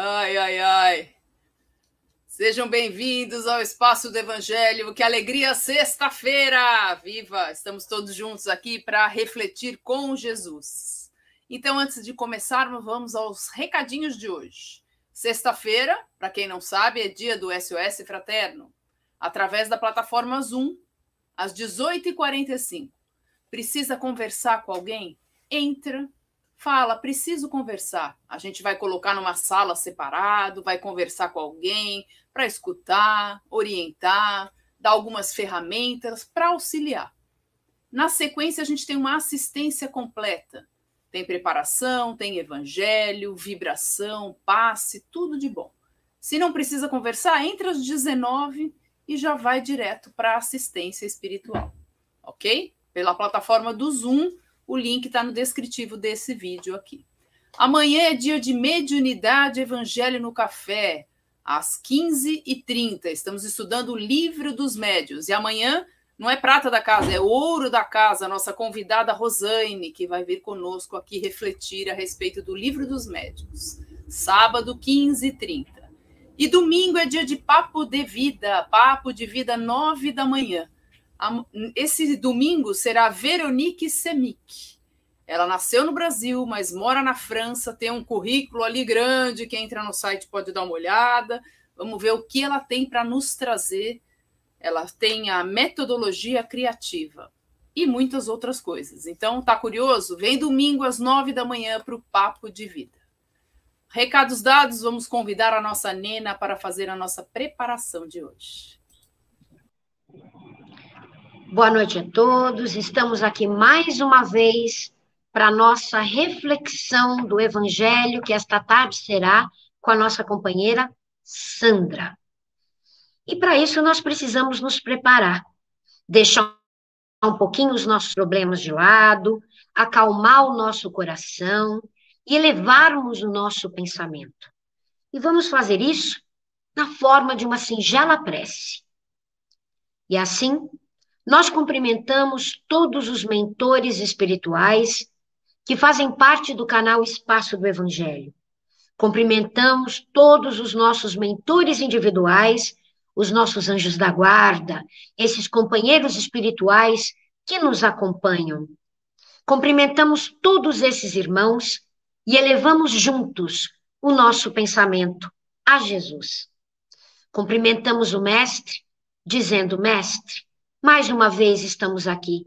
Ai, ai, ai. Sejam bem-vindos ao Espaço do Evangelho. Que alegria, sexta-feira! Viva! Estamos todos juntos aqui para refletir com Jesus. Então, antes de começarmos, vamos aos recadinhos de hoje. Sexta-feira, para quem não sabe, é dia do SOS Fraterno, através da plataforma Zoom, às 18h45. Precisa conversar com alguém? Entra, fala, preciso conversar. A gente vai colocar numa sala separado, vai conversar com alguém para escutar, orientar, dar algumas ferramentas para auxiliar. Na sequência, a gente tem uma assistência completa. Tem preparação, tem evangelho, vibração, passe, tudo de bom. Se não precisa conversar, entra às 19 e já vai direto para assistência espiritual. Ok? Pela plataforma do Zoom, o link está no descritivo desse vídeo aqui. Amanhã é dia de mediunidade Evangelho no Café, às 15h30. Estamos estudando o livro dos médios. E amanhã não é prata da casa, é ouro da casa, a nossa convidada Rosane, que vai vir conosco aqui refletir a respeito do livro dos médios. Sábado, 15h30. E domingo é dia de papo de vida, papo de vida, 9 da manhã. Esse domingo será Veronique Semic. Ela nasceu no Brasil, mas mora na França, tem um currículo ali grande. Quem entra no site pode dar uma olhada. Vamos ver o que ela tem para nos trazer. Ela tem a metodologia criativa e muitas outras coisas. Então, tá curioso? Vem domingo às nove da manhã para o Papo de Vida. Recados dados, vamos convidar a nossa Nena para fazer a nossa preparação de hoje. Boa noite a todos. Estamos aqui mais uma vez para nossa reflexão do Evangelho, que esta tarde será com a nossa companheira Sandra. E para isso nós precisamos nos preparar, deixar um pouquinho os nossos problemas de lado, acalmar o nosso coração e elevarmos o nosso pensamento. E vamos fazer isso na forma de uma singela prece. E assim, nós cumprimentamos todos os mentores espirituais que fazem parte do canal Espaço do Evangelho. Cumprimentamos todos os nossos mentores individuais, os nossos anjos da guarda, esses companheiros espirituais que nos acompanham. Cumprimentamos todos esses irmãos e elevamos juntos o nosso pensamento a Jesus. Cumprimentamos o Mestre, dizendo: Mestre, mais uma vez estamos aqui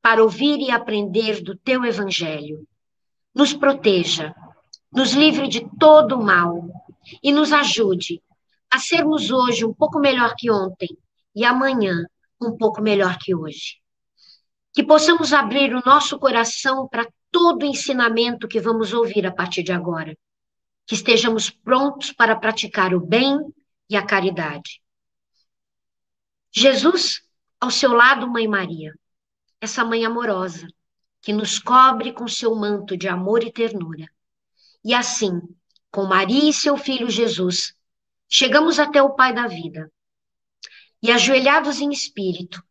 para ouvir e aprender do teu evangelho. Nos proteja, nos livre de todo o mal e nos ajude a sermos hoje um pouco melhor que ontem e amanhã um pouco melhor que hoje. Que possamos abrir o nosso coração para todo o ensinamento que vamos ouvir a partir de agora. Que estejamos prontos para praticar o bem e a caridade. Jesus ao seu lado, Mãe Maria, essa mãe amorosa, que nos cobre com seu manto de amor e ternura. E assim, com Maria e seu filho Jesus, chegamos até o Pai da vida. E ajoelhados em espírito,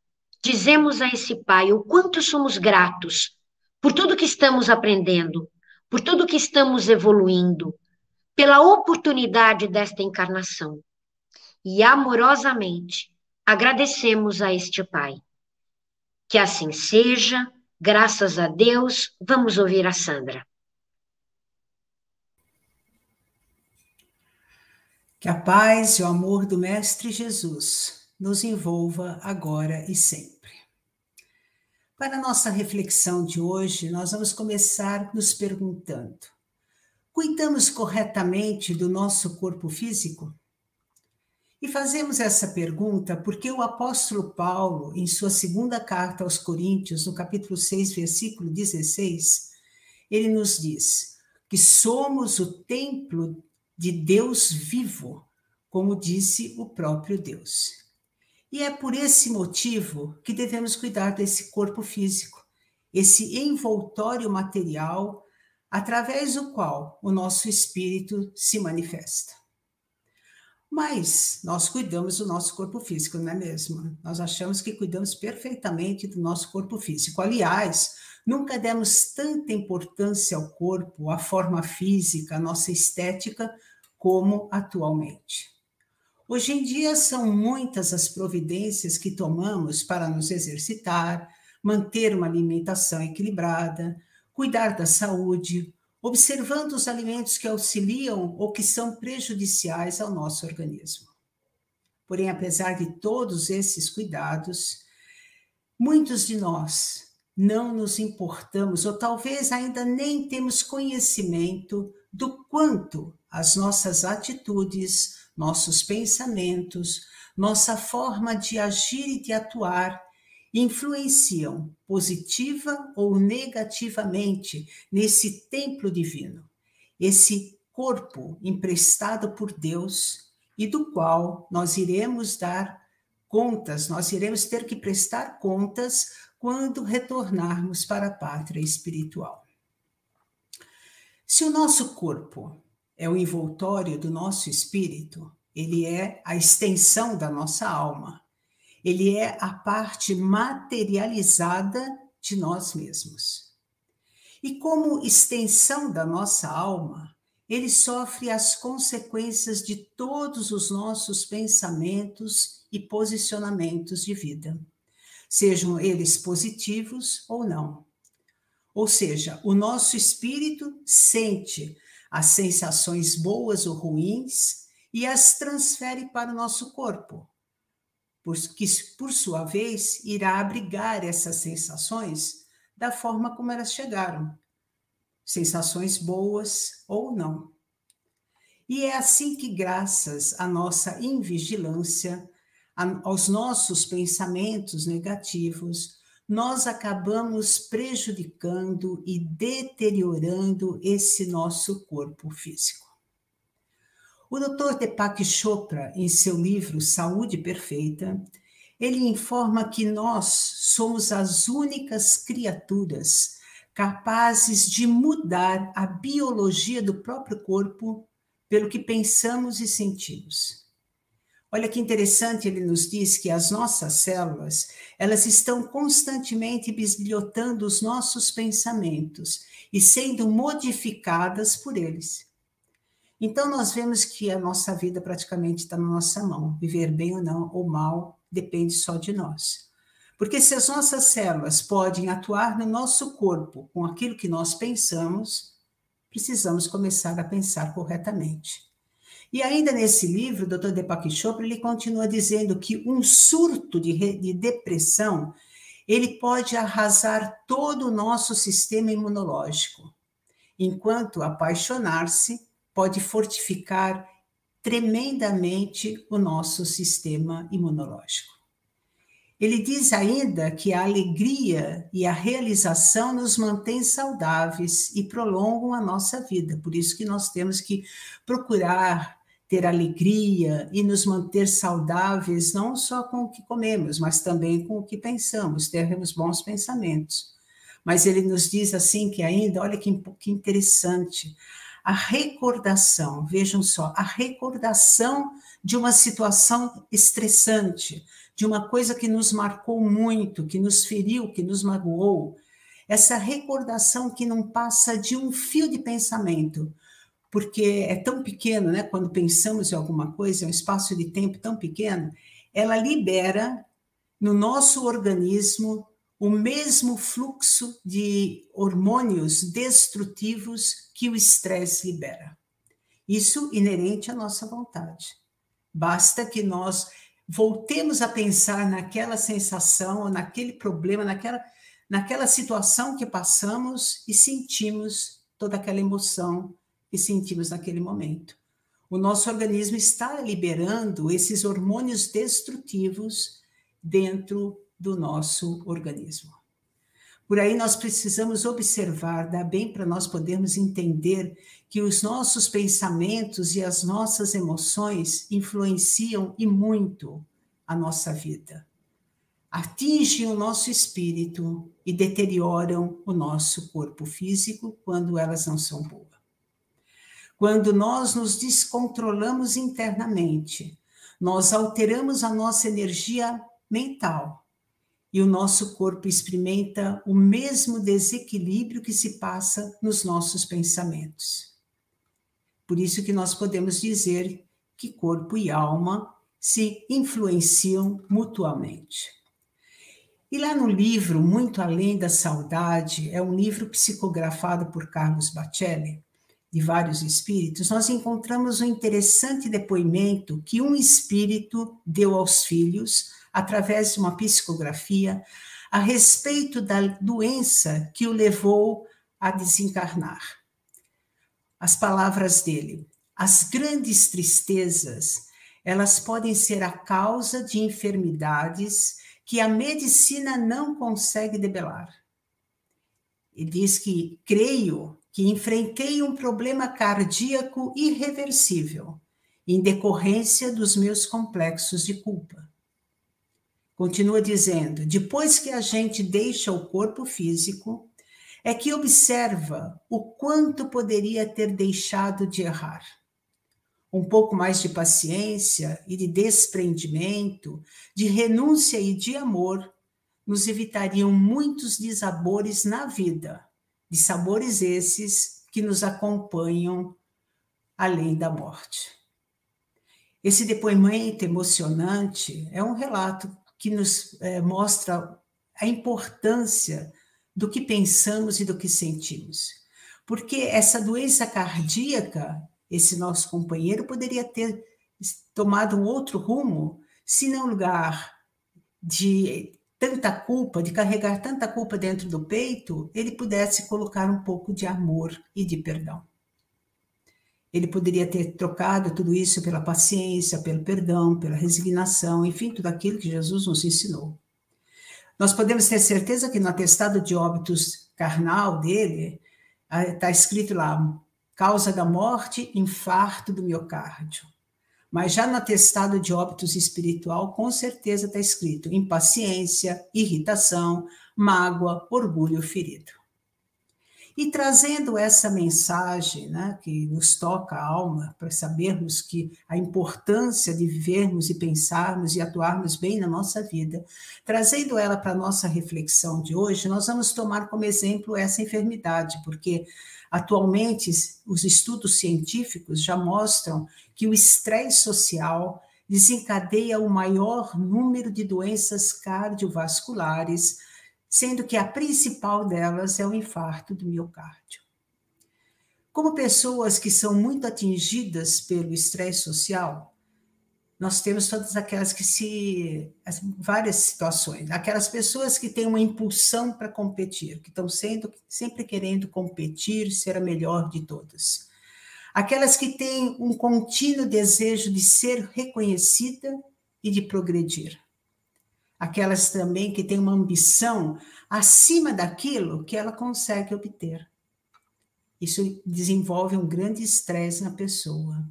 dizemos a esse Pai o quanto somos gratos por tudo que estamos aprendendo, por tudo que estamos evoluindo, pela oportunidade desta encarnação. E amorosamente Agradecemos a este Pai. Que assim seja, graças a Deus, vamos ouvir a Sandra. Que a paz e o amor do Mestre Jesus nos envolva agora e sempre. Para a nossa reflexão de hoje, nós vamos começar nos perguntando: cuidamos corretamente do nosso corpo físico? E fazemos essa pergunta porque o apóstolo Paulo, em sua segunda carta aos Coríntios, no capítulo 6, versículo 16, ele nos diz que somos o templo de Deus vivo, como disse o próprio Deus. E é por esse motivo que devemos cuidar desse corpo físico, esse envoltório material através do qual o nosso espírito se manifesta. Mas nós cuidamos do nosso corpo físico, não é mesmo? Nós achamos que cuidamos perfeitamente do nosso corpo físico. Aliás, nunca demos tanta importância ao corpo, à forma física, à nossa estética, como atualmente. Hoje em dia são muitas as providências que tomamos para nos exercitar, manter uma alimentação equilibrada, cuidar da saúde, observando os alimentos que auxiliam ou que são prejudiciais ao nosso organismo. Porém, apesar de todos esses cuidados, muitos de nós não nos importamos, ou talvez ainda nem temos conhecimento do quanto as nossas atitudes, nossos pensamentos, nossa forma de agir e de atuar influenciam positiva ou negativamente nesse templo divino, esse corpo emprestado por Deus e do qual nós iremos dar contas, nós iremos ter que prestar contas quando retornarmos para a pátria espiritual. Se o nosso corpo é o envoltório do nosso espírito, ele é a extensão da nossa alma. Ele é a parte materializada de nós mesmos. E como extensão da nossa alma, ele sofre as consequências de todos os nossos pensamentos e posicionamentos de vida, sejam eles positivos ou não. Ou seja, o nosso espírito sente as sensações boas ou ruins e as transfere para o nosso corpo, que, por sua vez, irá abrigar essas sensações da forma como elas chegaram, sensações boas ou não. E é assim que, graças à nossa invigilância, aos nossos pensamentos negativos, nós acabamos prejudicando e deteriorando esse nosso corpo físico. O Dr. Deepak Chopra, em seu livro Saúde Perfeita, ele informa que nós somos as únicas criaturas capazes de mudar a biologia do próprio corpo pelo que pensamos e sentimos. Olha que interessante, ele nos diz que as nossas células, elas estão constantemente bisbilhotando os nossos pensamentos e sendo modificadas por eles. Então nós vemos que a nossa vida praticamente está na nossa mão. Viver bem ou não, ou mal, depende só de nós. Porque se as nossas células podem atuar no nosso corpo com aquilo que nós pensamos, precisamos começar a pensar corretamente. E ainda nesse livro, o Dr. Deepak Chopra, ele continua dizendo que um surto de, de depressão, ele pode arrasar todo o nosso sistema imunológico, enquanto apaixonar-se pode fortificar tremendamente o nosso sistema imunológico. Ele diz ainda que a alegria e a realização nos mantêm saudáveis e prolongam a nossa vida. Por isso que nós temos que procurar ter alegria e nos manter saudáveis, não só com o que comemos, mas também com o que pensamos, termos bons pensamentos. Mas ele nos diz assim que ainda, olha que, que interessante, a recordação, vejam só, a recordação de uma situação estressante, de uma coisa que nos marcou muito, que nos feriu, que nos magoou, essa recordação que não passa de um fio de pensamento, porque é tão pequeno, né? Quando pensamos em alguma coisa, é um espaço de tempo tão pequeno, ela libera no nosso organismo o mesmo fluxo de hormônios destrutivos que o estresse libera. Isso inerente à nossa vontade. Basta que nós voltemos a pensar naquela sensação, naquele problema, naquela, naquela situação que passamos e sentimos toda aquela emoção que sentimos naquele momento. O nosso organismo está liberando esses hormônios destrutivos dentro do nosso organismo. Por aí nós precisamos observar, dá bem para nós podermos entender que os nossos pensamentos e as nossas emoções influenciam e muito a nossa vida. Atingem o nosso espírito e deterioram o nosso corpo físico quando elas não são boas. Quando nós nos descontrolamos internamente, nós alteramos a nossa energia mental e o nosso corpo experimenta o mesmo desequilíbrio que se passa nos nossos pensamentos. Por isso que nós podemos dizer que corpo e alma se influenciam mutuamente. E lá no livro Muito Além da Saudade, é um livro psicografado por Carlos Bacelli, de vários espíritos, nós encontramos um interessante depoimento que um espírito deu aos filhos, através de uma psicografia, a respeito da doença que o levou a desencarnar. As palavras dele: as grandes tristezas, elas podem ser a causa de enfermidades que a medicina não consegue debelar. E diz que creio que enfrentei um problema cardíaco irreversível em decorrência dos meus complexos de culpa. Continua dizendo: depois que a gente deixa o corpo físico, é que observa o quanto poderia ter deixado de errar. Um pouco mais de paciência e de desprendimento, de renúncia e de amor, nos evitariam muitos desabores na vida de sabores esses que nos acompanham além da morte. Esse depoimento emocionante é um relato que nos é, mostra a importância do que pensamos e do que sentimos. Porque essa doença cardíaca, esse nosso companheiro poderia ter tomado um outro rumo se no lugar de tanta culpa, de carregar tanta culpa dentro do peito, ele pudesse colocar um pouco de amor e de perdão. Ele poderia ter trocado tudo isso pela paciência, pelo perdão, pela resignação, enfim, tudo aquilo que Jesus nos ensinou. Nós podemos ter certeza que no atestado de óbitos carnal dele, está escrito lá: causa da morte, infarto do miocárdio. Mas já no atestado de óbitos espiritual, com certeza está escrito impaciência, irritação, mágoa, orgulho ferido. E trazendo essa mensagem, né, que nos toca a alma, para sabermos que a importância de vivermos e pensarmos e atuarmos bem na nossa vida, trazendo ela para a nossa reflexão de hoje, nós vamos tomar como exemplo essa enfermidade, porque Atualmente, os estudos científicos já mostram que o estresse social desencadeia o maior número de doenças cardiovasculares, sendo que a principal delas é o infarto do miocárdio. Como pessoas que são muito atingidas pelo estresse social, nós temos todas aquelas que se. várias situações, aquelas pessoas que têm uma impulsão para competir, que estão sendo sempre querendo competir, ser a melhor de todas. Aquelas que têm um contínuo desejo de ser reconhecida e de progredir. Aquelas também que têm uma ambição acima daquilo que ela consegue obter. Isso desenvolve um grande estresse na pessoa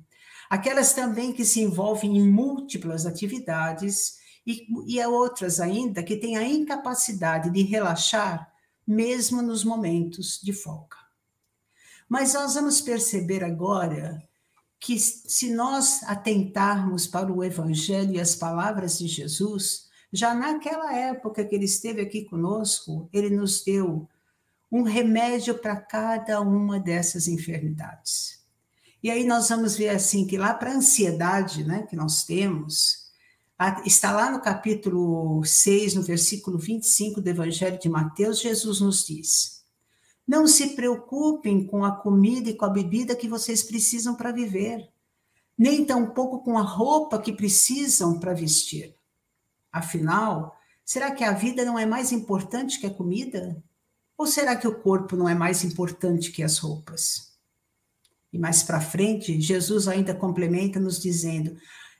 aquelas também que se envolvem em múltiplas atividades e, e outras ainda que têm a incapacidade de relaxar mesmo nos momentos de folga. Mas nós vamos perceber agora que se nós atentarmos para o Evangelho e as palavras de Jesus, já naquela época que ele esteve aqui conosco, ele nos deu um remédio para cada uma dessas enfermidades. E aí nós vamos ver assim que lá para a ansiedade, né, que nós temos, está lá no capítulo 6, no versículo 25 do Evangelho de Mateus, Jesus nos diz: Não se preocupem com a comida e com a bebida que vocês precisam para viver, nem tampouco com a roupa que precisam para vestir. Afinal, será que a vida não é mais importante que a comida? Ou será que o corpo não é mais importante que as roupas? E mais para frente, Jesus ainda complementa nos dizendo: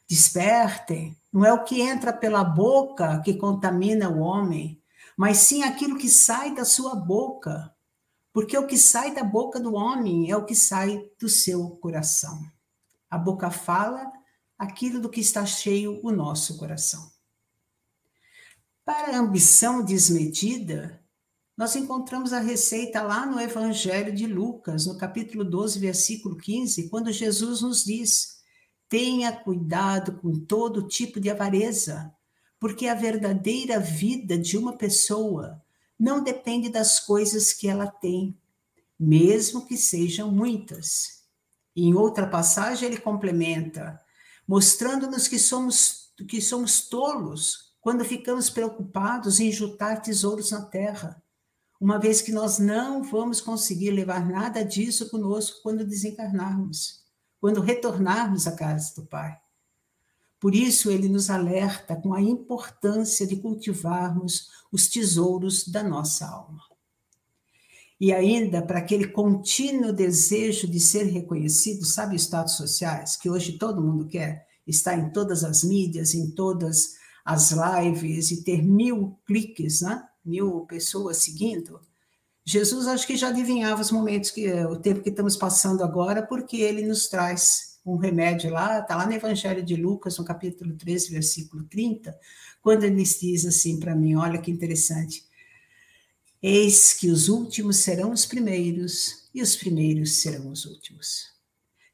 despertem, não é o que entra pela boca que contamina o homem, mas sim aquilo que sai da sua boca. Porque o que sai da boca do homem é o que sai do seu coração. A boca fala aquilo do que está cheio o nosso coração. Para a ambição desmedida, nós encontramos a receita lá no Evangelho de Lucas, no capítulo 12, versículo 15, quando Jesus nos diz: tenha cuidado com todo tipo de avareza, porque a verdadeira vida de uma pessoa não depende das coisas que ela tem, mesmo que sejam muitas. Em outra passagem, ele complementa, mostrando-nos que somos, que somos tolos quando ficamos preocupados em juntar tesouros na terra, uma vez que nós não vamos conseguir levar nada disso conosco quando desencarnarmos, quando retornarmos à casa do Pai. Por isso, ele nos alerta com a importância de cultivarmos os tesouros da nossa alma. E ainda para aquele contínuo desejo de ser reconhecido, sabe, status sociais, que hoje todo mundo quer, estar em todas as mídias, em todas as lives e ter mil cliques, né? mil pessoas seguindo. Jesus acho que já adivinhava os momentos que o tempo que estamos passando agora, porque ele nos traz um remédio lá, está lá no Evangelho de Lucas, no capítulo 13, versículo 30, quando ele diz assim para mim: olha que interessante. Eis que os últimos serão os primeiros e os primeiros serão os últimos.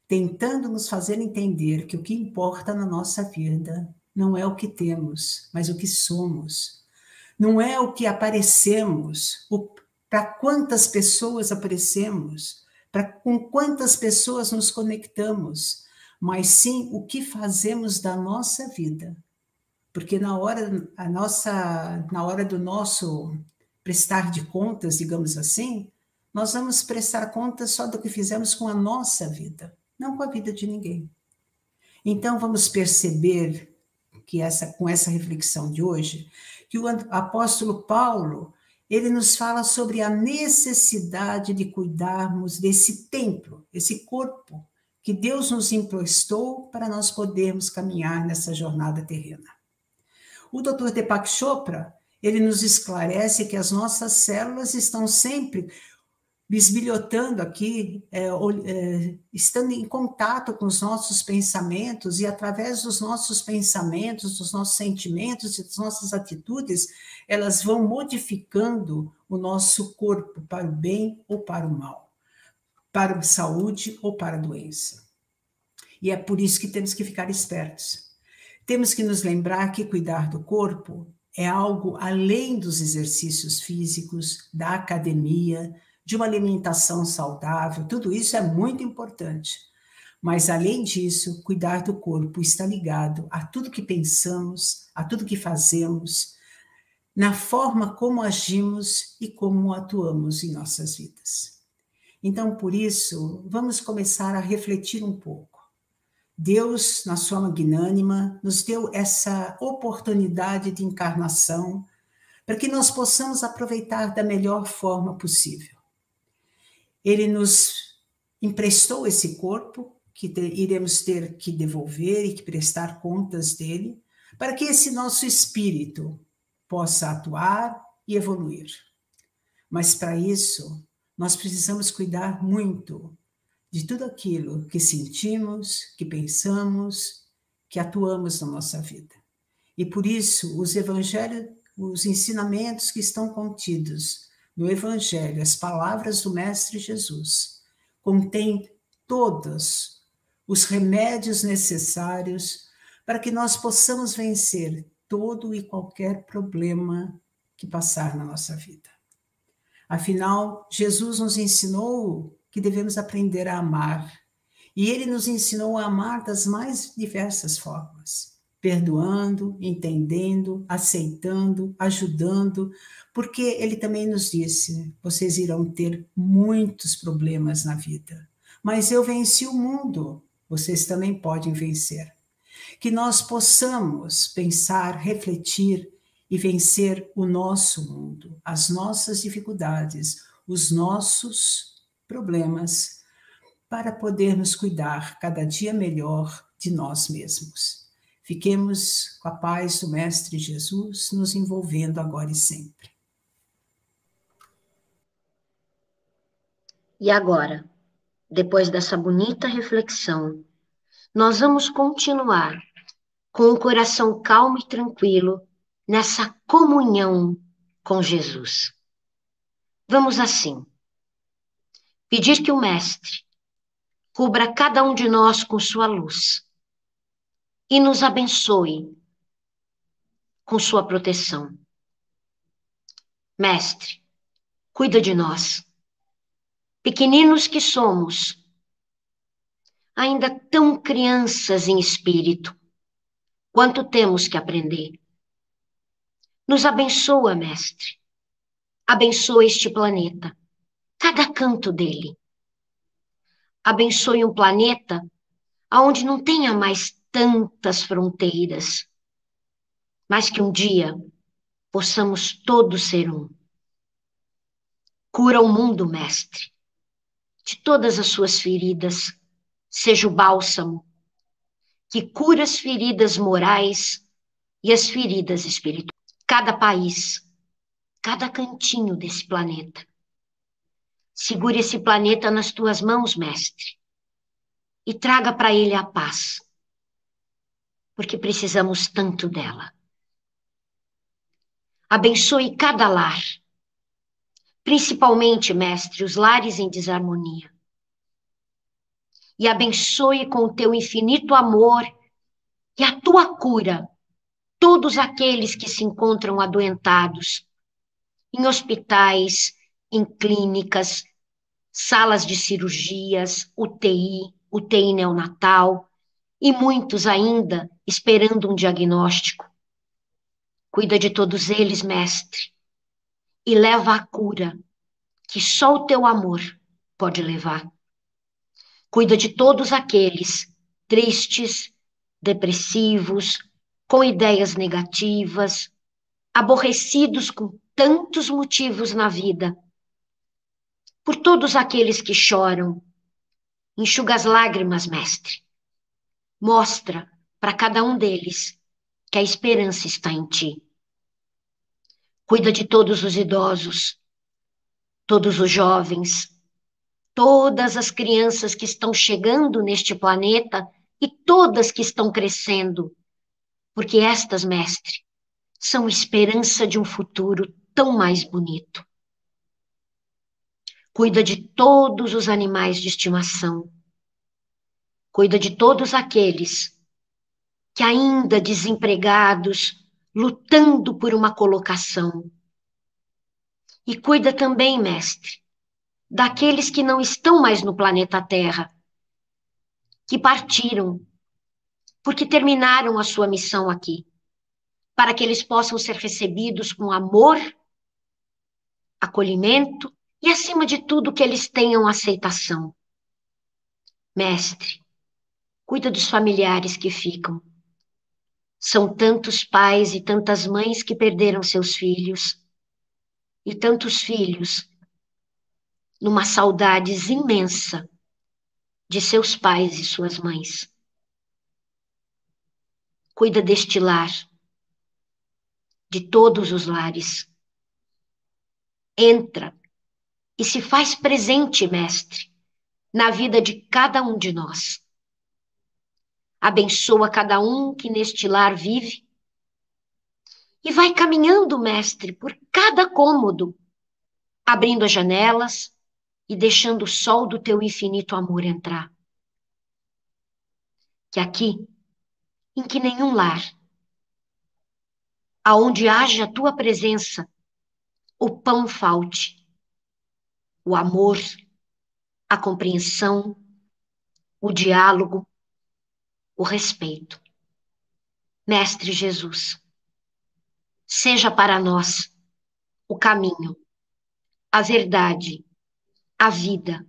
Tentando nos fazer entender que o que importa na nossa vida não é o que temos, mas o que somos. Não é o que aparecemos, para quantas pessoas aparecemos, para com quantas pessoas nos conectamos, mas sim o que fazemos da nossa vida. Porque na hora a nossa na hora do nosso prestar de contas, digamos assim, nós vamos prestar contas só do que fizemos com a nossa vida, não com a vida de ninguém. Então vamos perceber que essa com essa reflexão de hoje, que o apóstolo Paulo ele nos fala sobre a necessidade de cuidarmos desse templo, esse corpo que Deus nos emprestou para nós podermos caminhar nessa jornada terrena. O Dr. Deepak Chopra, ele nos esclarece que as nossas células estão sempre bisbilhotando aqui, é, é, estando em contato com os nossos pensamentos e através dos nossos pensamentos, dos nossos sentimentos e das nossas atitudes, elas vão modificando o nosso corpo para o bem ou para o mal, para a saúde ou para a doença. E é por isso que temos que ficar espertos. Temos que nos lembrar que cuidar do corpo é algo além dos exercícios físicos, da academia, de uma alimentação saudável, tudo isso é muito importante. Mas, além disso, cuidar do corpo está ligado a tudo que pensamos, a tudo que fazemos, na forma como agimos e como atuamos em nossas vidas. Então, por isso, vamos começar a refletir um pouco. Deus, na sua magnânima, nos deu essa oportunidade de encarnação para que nós possamos aproveitar da melhor forma possível. Ele nos emprestou esse corpo, que iremos ter que devolver e que prestar contas dele, para que esse nosso espírito possa atuar e evoluir. Mas para isso, nós precisamos cuidar muito de tudo aquilo que sentimos, que pensamos, que atuamos na nossa vida. E por isso, os evangelhos, os ensinamentos que estão contidos no Evangelho, as palavras do Mestre Jesus, contém todos os remédios necessários para que nós possamos vencer todo e qualquer problema que passar na nossa vida. Afinal, Jesus nos ensinou que devemos aprender a amar, e ele nos ensinou a amar das mais diversas formas, perdoando, entendendo, aceitando, ajudando, porque ele também nos disse: vocês irão ter muitos problemas na vida, mas eu venci o mundo, vocês também podem vencer. Que nós possamos pensar, refletir e vencer o nosso mundo, as nossas dificuldades, os nossos problemas, para podermos cuidar cada dia melhor de nós mesmos. Fiquemos com a paz do Mestre Jesus nos envolvendo agora e sempre. E agora, depois dessa bonita reflexão, nós vamos continuar com o coração calmo e tranquilo nessa comunhão com Jesus. Vamos assim, pedir que o Mestre cubra cada um de nós com sua luz e nos abençoe com sua proteção. Mestre, cuida de nós pequeninos que somos, ainda tão crianças em espírito. Quanto temos que aprender. Nos abençoa, Mestre. Abençoa este planeta, cada canto dele. Abençoe um planeta onde não tenha mais tantas fronteiras, mas que um dia possamos todos ser um. Cura o mundo, Mestre, de todas as suas feridas, seja o bálsamo que cura as feridas morais e as feridas espirituais. Cada país, cada cantinho desse planeta. Segure esse planeta nas tuas mãos, mestre, e traga para ele a paz, porque precisamos tanto dela. Abençoe cada lar, principalmente, mestre, os lares em desarmonia. E abençoe com o teu infinito amor e a tua cura todos aqueles que se encontram adoentados em hospitais, em clínicas, salas de cirurgias, UTI, UTI neonatal e muitos ainda esperando um diagnóstico. Cuida de todos eles, mestre, e leva a cura que só o teu amor pode levar. Cuida de todos aqueles tristes, depressivos, com ideias negativas, aborrecidos com tantos motivos na vida. Por todos aqueles que choram, enxuga as lágrimas, mestre. Mostra para cada um deles que a esperança está em ti. Cuida de todos os idosos, todos os jovens, todas as crianças que estão chegando neste planeta e todas que estão crescendo porque estas, mestre, são esperança de um futuro tão mais bonito. Cuida de todos os animais de estimação. Cuida de todos aqueles que ainda desempregados, lutando por uma colocação. E cuida também, mestre, daqueles que não estão mais no planeta Terra, que partiram porque terminaram a sua missão aqui, para que eles possam ser recebidos com amor, acolhimento e, acima de tudo, que eles tenham aceitação. Mestre, cuida dos familiares que ficam. São tantos pais e tantas mães que perderam seus filhos, e tantos filhos numa saudade imensa de seus pais e suas mães cuida deste lar, de todos os lares. Entra e se faz presente, Mestre, na vida de cada um de nós. Abençoa cada um que neste lar vive e vai caminhando, Mestre, por cada cômodo, abrindo as janelas e deixando o sol do teu infinito amor entrar. Que aqui em que nenhum lar, aonde haja a tua presença, o pão falte, o amor, a compreensão, o diálogo, o respeito. Mestre Jesus, seja para nós o caminho, a verdade, a vida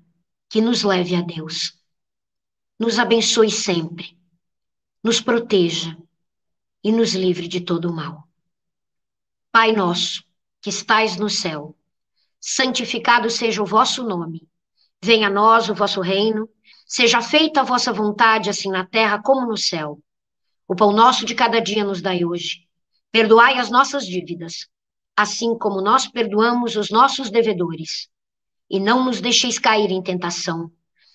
que nos leve a Deus. Nos abençoe sempre nos proteja e nos livre de todo o mal. Pai nosso, que estais no céu, santificado seja o vosso nome. Venha a nós o vosso reino, seja feita a vossa vontade, assim na terra como no céu. O pão nosso de cada dia nos dai hoje. Perdoai as nossas dívidas, assim como nós perdoamos os nossos devedores. E não nos deixeis cair em tentação,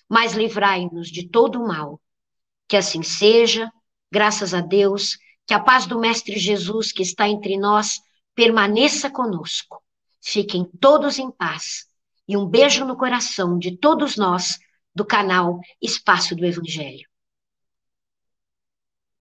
mas livrai-nos de todo o mal. Que assim seja, Graças a Deus, que a paz do Mestre Jesus que está entre nós permaneça conosco. Fiquem todos em paz. E um beijo no coração de todos nós do canal Espaço do Evangelho.